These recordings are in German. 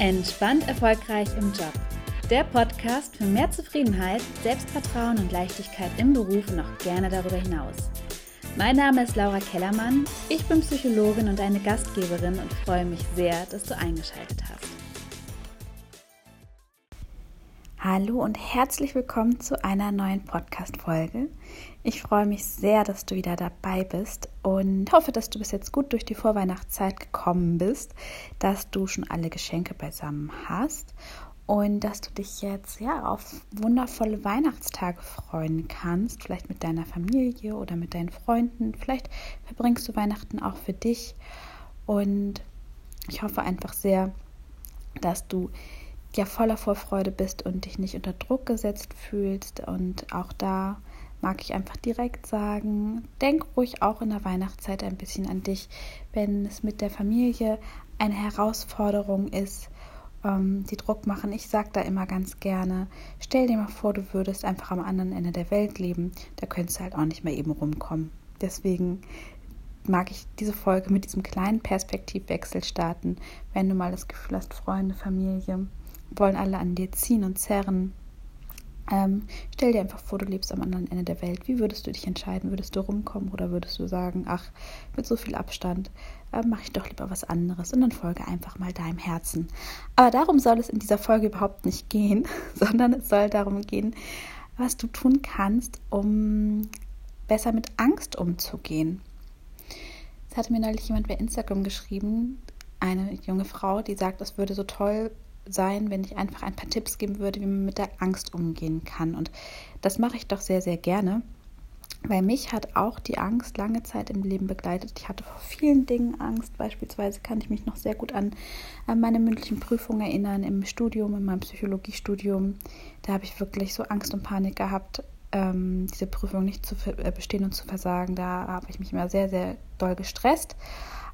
Entspannt erfolgreich im Job. Der Podcast für mehr Zufriedenheit, Selbstvertrauen und Leichtigkeit im Beruf und auch gerne darüber hinaus. Mein Name ist Laura Kellermann, ich bin Psychologin und eine Gastgeberin und freue mich sehr, dass du eingeschaltet hast. Hallo und herzlich willkommen zu einer neuen Podcast-Folge. Ich freue mich sehr, dass du wieder dabei bist und hoffe, dass du bis jetzt gut durch die Vorweihnachtszeit gekommen bist, dass du schon alle Geschenke beisammen hast und dass du dich jetzt ja auf wundervolle Weihnachtstage freuen kannst, vielleicht mit deiner Familie oder mit deinen Freunden. Vielleicht verbringst du Weihnachten auch für dich und ich hoffe einfach sehr, dass du ja voller Vorfreude bist und dich nicht unter Druck gesetzt fühlst. Und auch da mag ich einfach direkt sagen, denk ruhig auch in der Weihnachtszeit ein bisschen an dich, wenn es mit der Familie eine Herausforderung ist, ähm, die Druck machen. Ich sage da immer ganz gerne, stell dir mal vor, du würdest einfach am anderen Ende der Welt leben, da könntest du halt auch nicht mehr eben rumkommen. Deswegen mag ich diese Folge mit diesem kleinen Perspektivwechsel starten, wenn du mal das Gefühl hast, Freunde, Familie, wollen alle an dir ziehen und zerren. Ähm, stell dir einfach vor, du lebst am anderen Ende der Welt. Wie würdest du dich entscheiden? Würdest du rumkommen oder würdest du sagen, ach, mit so viel Abstand äh, mache ich doch lieber was anderes und dann folge einfach mal deinem Herzen. Aber darum soll es in dieser Folge überhaupt nicht gehen, sondern es soll darum gehen, was du tun kannst, um besser mit Angst umzugehen. Es hatte mir neulich jemand bei Instagram geschrieben, eine junge Frau, die sagt, es würde so toll sein, wenn ich einfach ein paar Tipps geben würde, wie man mit der Angst umgehen kann. Und das mache ich doch sehr, sehr gerne. Weil mich hat auch die Angst lange Zeit im Leben begleitet. Ich hatte vor vielen Dingen Angst. Beispielsweise kann ich mich noch sehr gut an, an meine mündlichen Prüfungen erinnern im Studium, in meinem Psychologiestudium. Da habe ich wirklich so Angst und Panik gehabt, ähm, diese Prüfung nicht zu äh, bestehen und zu versagen. Da habe ich mich immer sehr, sehr doll gestresst.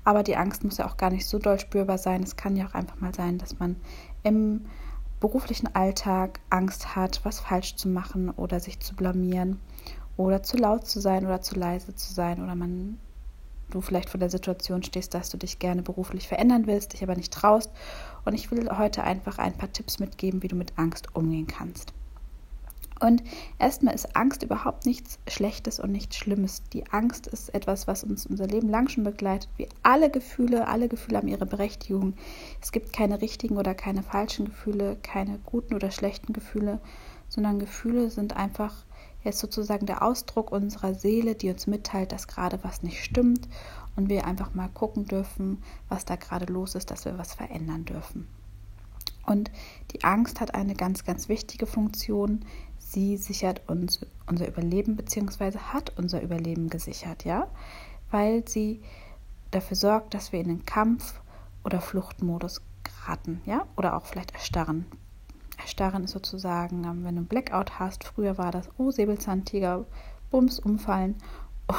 Aber die Angst muss ja auch gar nicht so doll spürbar sein. Es kann ja auch einfach mal sein, dass man im beruflichen Alltag Angst hat, was falsch zu machen oder sich zu blamieren oder zu laut zu sein oder zu leise zu sein oder man du vielleicht vor der Situation stehst, dass du dich gerne beruflich verändern willst, dich aber nicht traust und ich will heute einfach ein paar Tipps mitgeben, wie du mit Angst umgehen kannst. Und erstmal ist Angst überhaupt nichts Schlechtes und nichts Schlimmes. Die Angst ist etwas, was uns unser Leben lang schon begleitet. Wie alle Gefühle, alle Gefühle haben ihre Berechtigung. Es gibt keine richtigen oder keine falschen Gefühle, keine guten oder schlechten Gefühle, sondern Gefühle sind einfach jetzt sozusagen der Ausdruck unserer Seele, die uns mitteilt, dass gerade was nicht stimmt und wir einfach mal gucken dürfen, was da gerade los ist, dass wir was verändern dürfen. Und die Angst hat eine ganz, ganz wichtige Funktion, sie sichert uns unser Überleben beziehungsweise hat unser Überleben gesichert, ja, weil sie dafür sorgt, dass wir in den Kampf- oder Fluchtmodus geraten, ja, oder auch vielleicht erstarren. Erstarren ist sozusagen, ähm, wenn du einen Blackout hast, früher war das, oh, Säbelzahntiger, Bums, umfallen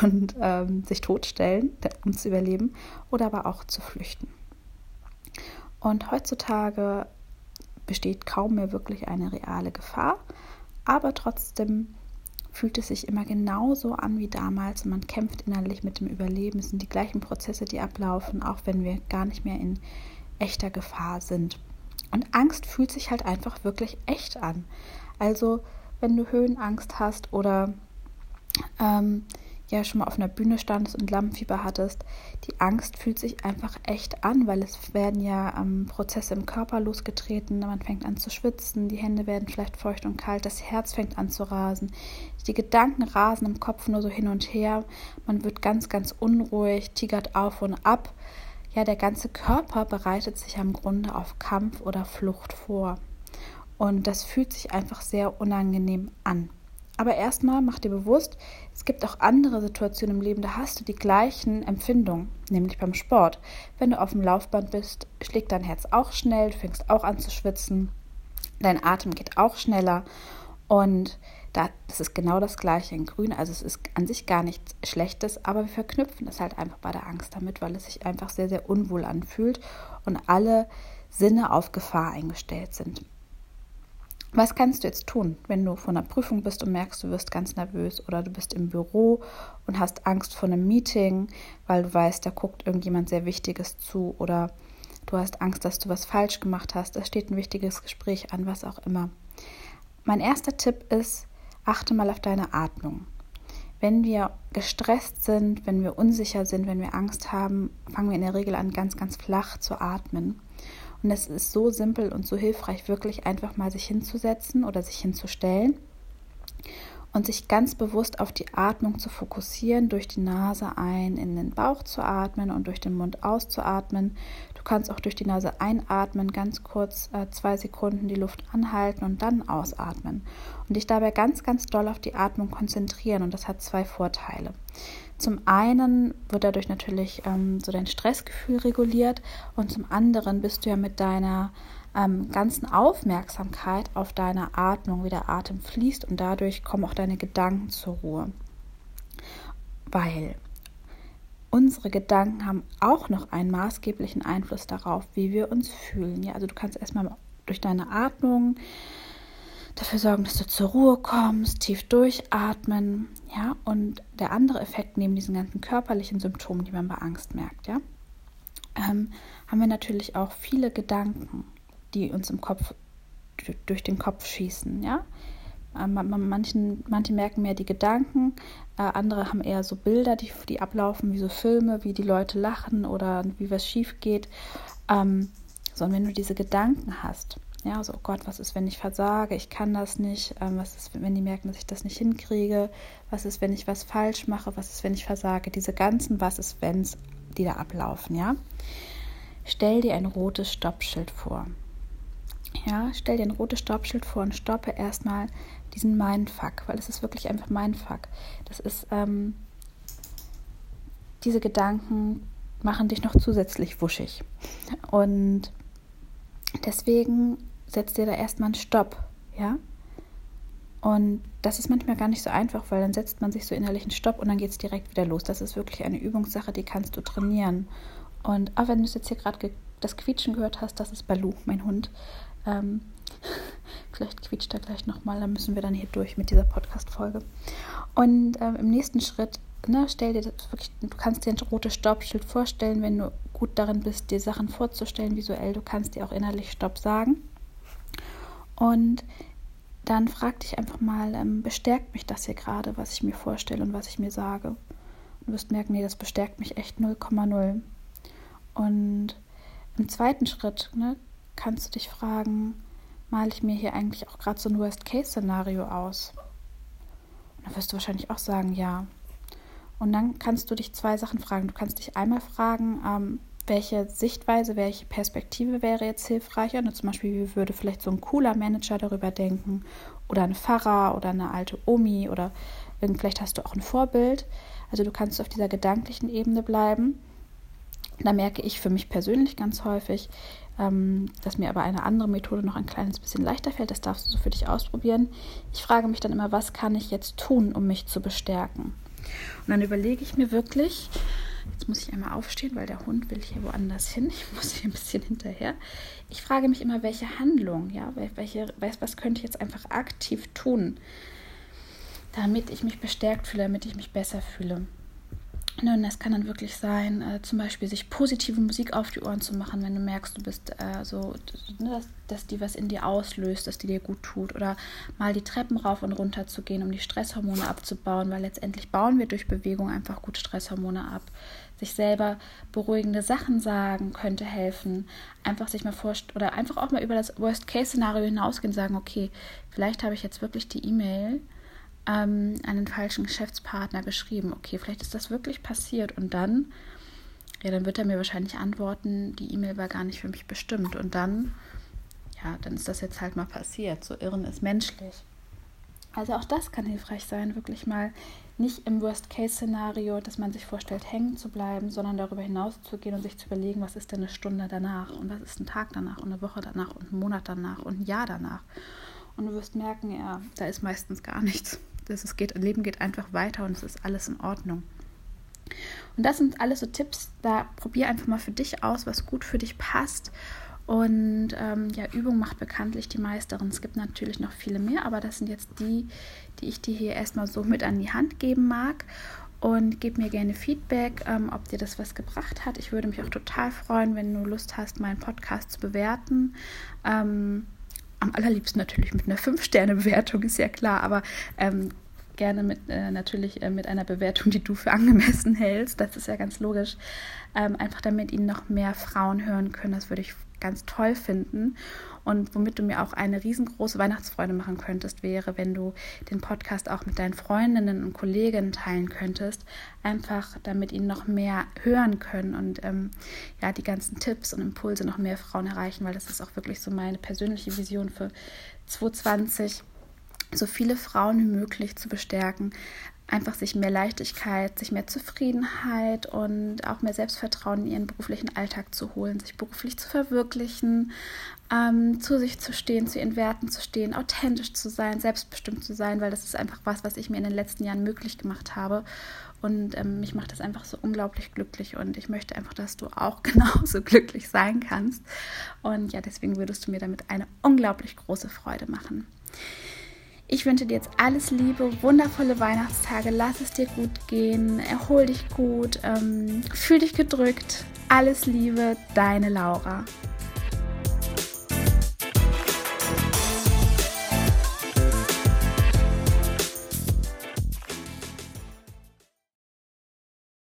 und ähm, sich totstellen, um zu überleben, oder aber auch zu flüchten. Und heutzutage besteht kaum mehr wirklich eine reale Gefahr, aber trotzdem fühlt es sich immer genauso an wie damals und man kämpft innerlich mit dem Überleben. Es sind die gleichen Prozesse, die ablaufen, auch wenn wir gar nicht mehr in echter Gefahr sind. Und Angst fühlt sich halt einfach wirklich echt an. Also wenn du Höhenangst hast oder ähm, ja schon mal auf einer Bühne standest und Lampenfieber hattest, die Angst fühlt sich einfach echt an, weil es werden ja ähm, Prozesse im Körper losgetreten, man fängt an zu schwitzen, die Hände werden vielleicht feucht und kalt, das Herz fängt an zu rasen, die Gedanken rasen im Kopf nur so hin und her, man wird ganz, ganz unruhig, tigert auf und ab. Ja, der ganze Körper bereitet sich am Grunde auf Kampf oder Flucht vor. Und das fühlt sich einfach sehr unangenehm an. Aber erstmal mach dir bewusst, es gibt auch andere Situationen im Leben, da hast du die gleichen Empfindungen, nämlich beim Sport. Wenn du auf dem Laufband bist, schlägt dein Herz auch schnell, du fängst auch an zu schwitzen, dein Atem geht auch schneller und da, das ist genau das gleiche in Grün. Also es ist an sich gar nichts Schlechtes, aber wir verknüpfen es halt einfach bei der Angst damit, weil es sich einfach sehr, sehr unwohl anfühlt und alle Sinne auf Gefahr eingestellt sind. Was kannst du jetzt tun, wenn du vor einer Prüfung bist und merkst, du wirst ganz nervös oder du bist im Büro und hast Angst vor einem Meeting, weil du weißt, da guckt irgendjemand sehr Wichtiges zu oder du hast Angst, dass du was falsch gemacht hast, es steht ein wichtiges Gespräch an, was auch immer. Mein erster Tipp ist, achte mal auf deine Atmung. Wenn wir gestresst sind, wenn wir unsicher sind, wenn wir Angst haben, fangen wir in der Regel an, ganz, ganz flach zu atmen. Und es ist so simpel und so hilfreich, wirklich einfach mal sich hinzusetzen oder sich hinzustellen und sich ganz bewusst auf die Atmung zu fokussieren, durch die Nase ein in den Bauch zu atmen und durch den Mund auszuatmen. Du kannst auch durch die Nase einatmen, ganz kurz äh, zwei Sekunden die Luft anhalten und dann ausatmen und dich dabei ganz, ganz doll auf die Atmung konzentrieren und das hat zwei Vorteile. Zum einen wird dadurch natürlich ähm, so dein Stressgefühl reguliert und zum anderen bist du ja mit deiner ähm, ganzen Aufmerksamkeit auf deine Atmung, wie der Atem fließt und dadurch kommen auch deine Gedanken zur Ruhe. Weil unsere Gedanken haben auch noch einen maßgeblichen Einfluss darauf, wie wir uns fühlen. Ja, also du kannst erstmal durch deine Atmung dafür sorgen, dass du zur Ruhe kommst, tief durchatmen, ja, und der andere Effekt neben diesen ganzen körperlichen Symptomen, die man bei Angst merkt, ja, ähm, haben wir natürlich auch viele Gedanken die uns im Kopf durch den Kopf schießen, ja. Ähm, manchen, manche merken mehr die Gedanken, äh, andere haben eher so Bilder, die, die ablaufen, wie so Filme, wie die Leute lachen oder wie was schief geht. Ähm, so, und wenn du diese Gedanken hast, ja, so, oh Gott, was ist, wenn ich versage? Ich kann das nicht. Ähm, was ist, wenn die merken, dass ich das nicht hinkriege? Was ist, wenn ich was falsch mache? Was ist, wenn ich versage? Diese ganzen Was ist, wenns, die da ablaufen, ja. Stell dir ein rotes Stoppschild vor. Ja, stell dir ein rotes Stoppschild vor und stoppe erstmal diesen Mindfuck, weil es ist wirklich einfach Mindfuck. Das ist, ähm, diese Gedanken machen dich noch zusätzlich wuschig. Und deswegen setzt dir da erstmal einen Stopp, ja. Und das ist manchmal gar nicht so einfach, weil dann setzt man sich so innerlich einen Stopp und dann geht es direkt wieder los. Das ist wirklich eine Übungssache, die kannst du trainieren. Und auch wenn du jetzt hier gerade das Quietschen gehört hast, das ist Balu, mein Hund. Ähm, vielleicht quietscht er gleich nochmal, dann müssen wir dann hier durch mit dieser Podcast-Folge. Und ähm, im nächsten Schritt, ne, stell dir das wirklich, du kannst dir ein rotes Stoppschild vorstellen, wenn du gut darin bist, dir Sachen vorzustellen visuell. Du kannst dir auch innerlich Stopp sagen. Und dann frag dich einfach mal, ähm, bestärkt mich das hier gerade, was ich mir vorstelle und was ich mir sage. du wirst merken, nee, das bestärkt mich echt 0,0. Und im zweiten Schritt, ne, kannst du dich fragen, male ich mir hier eigentlich auch gerade so ein Worst-Case-Szenario aus? Und dann wirst du wahrscheinlich auch sagen, ja. Und dann kannst du dich zwei Sachen fragen. Du kannst dich einmal fragen, ähm, welche Sichtweise, welche Perspektive wäre jetzt hilfreicher. Und zum Beispiel, wie würde vielleicht so ein cooler Manager darüber denken? Oder ein Pfarrer oder eine alte Omi oder vielleicht hast du auch ein Vorbild. Also du kannst auf dieser gedanklichen Ebene bleiben. Da merke ich für mich persönlich ganz häufig, ähm, dass mir aber eine andere Methode noch ein kleines bisschen leichter fällt. Das darfst du so für dich ausprobieren. Ich frage mich dann immer, was kann ich jetzt tun, um mich zu bestärken? Und dann überlege ich mir wirklich, jetzt muss ich einmal aufstehen, weil der Hund will hier woanders hin. Ich muss hier ein bisschen hinterher. Ich frage mich immer, welche Handlung, ja, welche, was könnte ich jetzt einfach aktiv tun, damit ich mich bestärkt fühle, damit ich mich besser fühle. Und das kann dann wirklich sein, äh, zum Beispiel sich positive Musik auf die Ohren zu machen, wenn du merkst, du bist äh, so, ne, dass, dass die was in dir auslöst, dass die dir gut tut. Oder mal die Treppen rauf und runter zu gehen, um die Stresshormone abzubauen, weil letztendlich bauen wir durch Bewegung einfach gut Stresshormone ab. Sich selber beruhigende Sachen sagen könnte helfen. Einfach sich mal vorstellen, oder einfach auch mal über das Worst-Case-Szenario hinausgehen sagen, okay, vielleicht habe ich jetzt wirklich die E-Mail ähm, einen falschen Geschäftspartner geschrieben. Okay, vielleicht ist das wirklich passiert. Und dann, ja, dann wird er mir wahrscheinlich antworten, die E-Mail war gar nicht für mich bestimmt. Und dann, ja, dann ist das jetzt halt mal passiert. So irren ist menschlich. Also auch das kann hilfreich sein, wirklich mal nicht im Worst-Case-Szenario, dass man sich vorstellt, hängen zu bleiben, sondern darüber hinaus zu gehen und sich zu überlegen, was ist denn eine Stunde danach und was ist ein Tag danach und eine Woche danach und ein Monat danach und ein Jahr danach. Und du wirst merken, ja, da ist meistens gar nichts das es geht, Leben geht einfach weiter und es ist alles in Ordnung. Und das sind alles so Tipps, da probier einfach mal für dich aus, was gut für dich passt. Und ähm, ja, Übung macht bekanntlich die Meisterin. Es gibt natürlich noch viele mehr, aber das sind jetzt die, die ich dir hier erstmal so mit an die Hand geben mag. und gib mir gerne Feedback, ähm, ob dir das was gebracht hat. Ich würde mich auch total freuen, wenn du Lust hast, meinen Podcast zu bewerten. Ähm, am allerliebsten natürlich mit einer 5-Sterne-Bewertung, ist ja klar, aber ähm, gerne mit äh, natürlich äh, mit einer Bewertung, die du für angemessen hältst. Das ist ja ganz logisch. Ähm, einfach damit ihn noch mehr Frauen hören können. Das würde ich ganz toll finden. Und womit du mir auch eine riesengroße Weihnachtsfreude machen könntest, wäre, wenn du den Podcast auch mit deinen Freundinnen und Kolleginnen teilen könntest. Einfach damit ihn noch mehr hören können und ähm, ja, die ganzen Tipps und Impulse noch mehr Frauen erreichen, weil das ist auch wirklich so meine persönliche Vision für 2020 so viele Frauen wie möglich zu bestärken, einfach sich mehr Leichtigkeit, sich mehr Zufriedenheit und auch mehr Selbstvertrauen in ihren beruflichen Alltag zu holen, sich beruflich zu verwirklichen, ähm, zu sich zu stehen, zu ihren Werten zu stehen, authentisch zu sein, selbstbestimmt zu sein, weil das ist einfach was, was ich mir in den letzten Jahren möglich gemacht habe. Und ähm, mich macht das einfach so unglaublich glücklich und ich möchte einfach, dass du auch genauso glücklich sein kannst. Und ja, deswegen würdest du mir damit eine unglaublich große Freude machen. Ich wünsche dir jetzt alles Liebe, wundervolle Weihnachtstage, lass es dir gut gehen, erhol dich gut, ähm, fühl dich gedrückt. Alles Liebe, deine Laura.